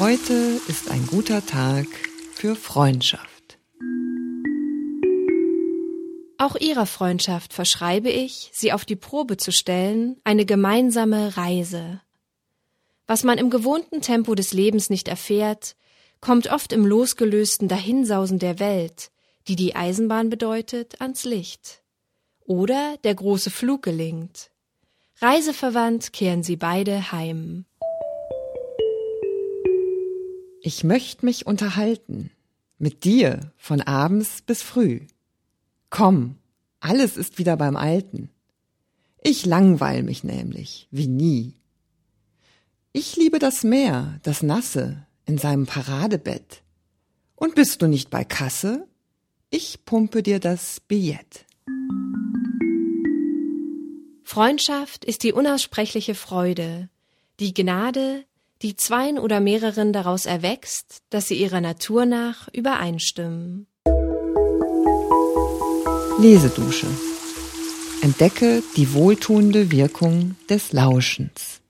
Heute ist ein guter Tag für Freundschaft. Auch ihrer Freundschaft verschreibe ich, sie auf die Probe zu stellen, eine gemeinsame Reise. Was man im gewohnten Tempo des Lebens nicht erfährt, kommt oft im losgelösten Dahinsausen der Welt, die die Eisenbahn bedeutet, ans Licht. Oder der große Flug gelingt. Reiseverwandt kehren sie beide heim. Ich möcht mich unterhalten. Mit dir von abends bis früh. Komm, alles ist wieder beim Alten. Ich langweil mich nämlich, wie nie. Ich liebe das Meer, das Nasse, in seinem Paradebett. Und bist du nicht bei Kasse? Ich pumpe dir das Billett. Freundschaft ist die unaussprechliche Freude, die Gnade, die zweien oder mehreren daraus erwächst, dass sie ihrer Natur nach übereinstimmen. Lesedusche. Entdecke die wohltuende Wirkung des Lauschens.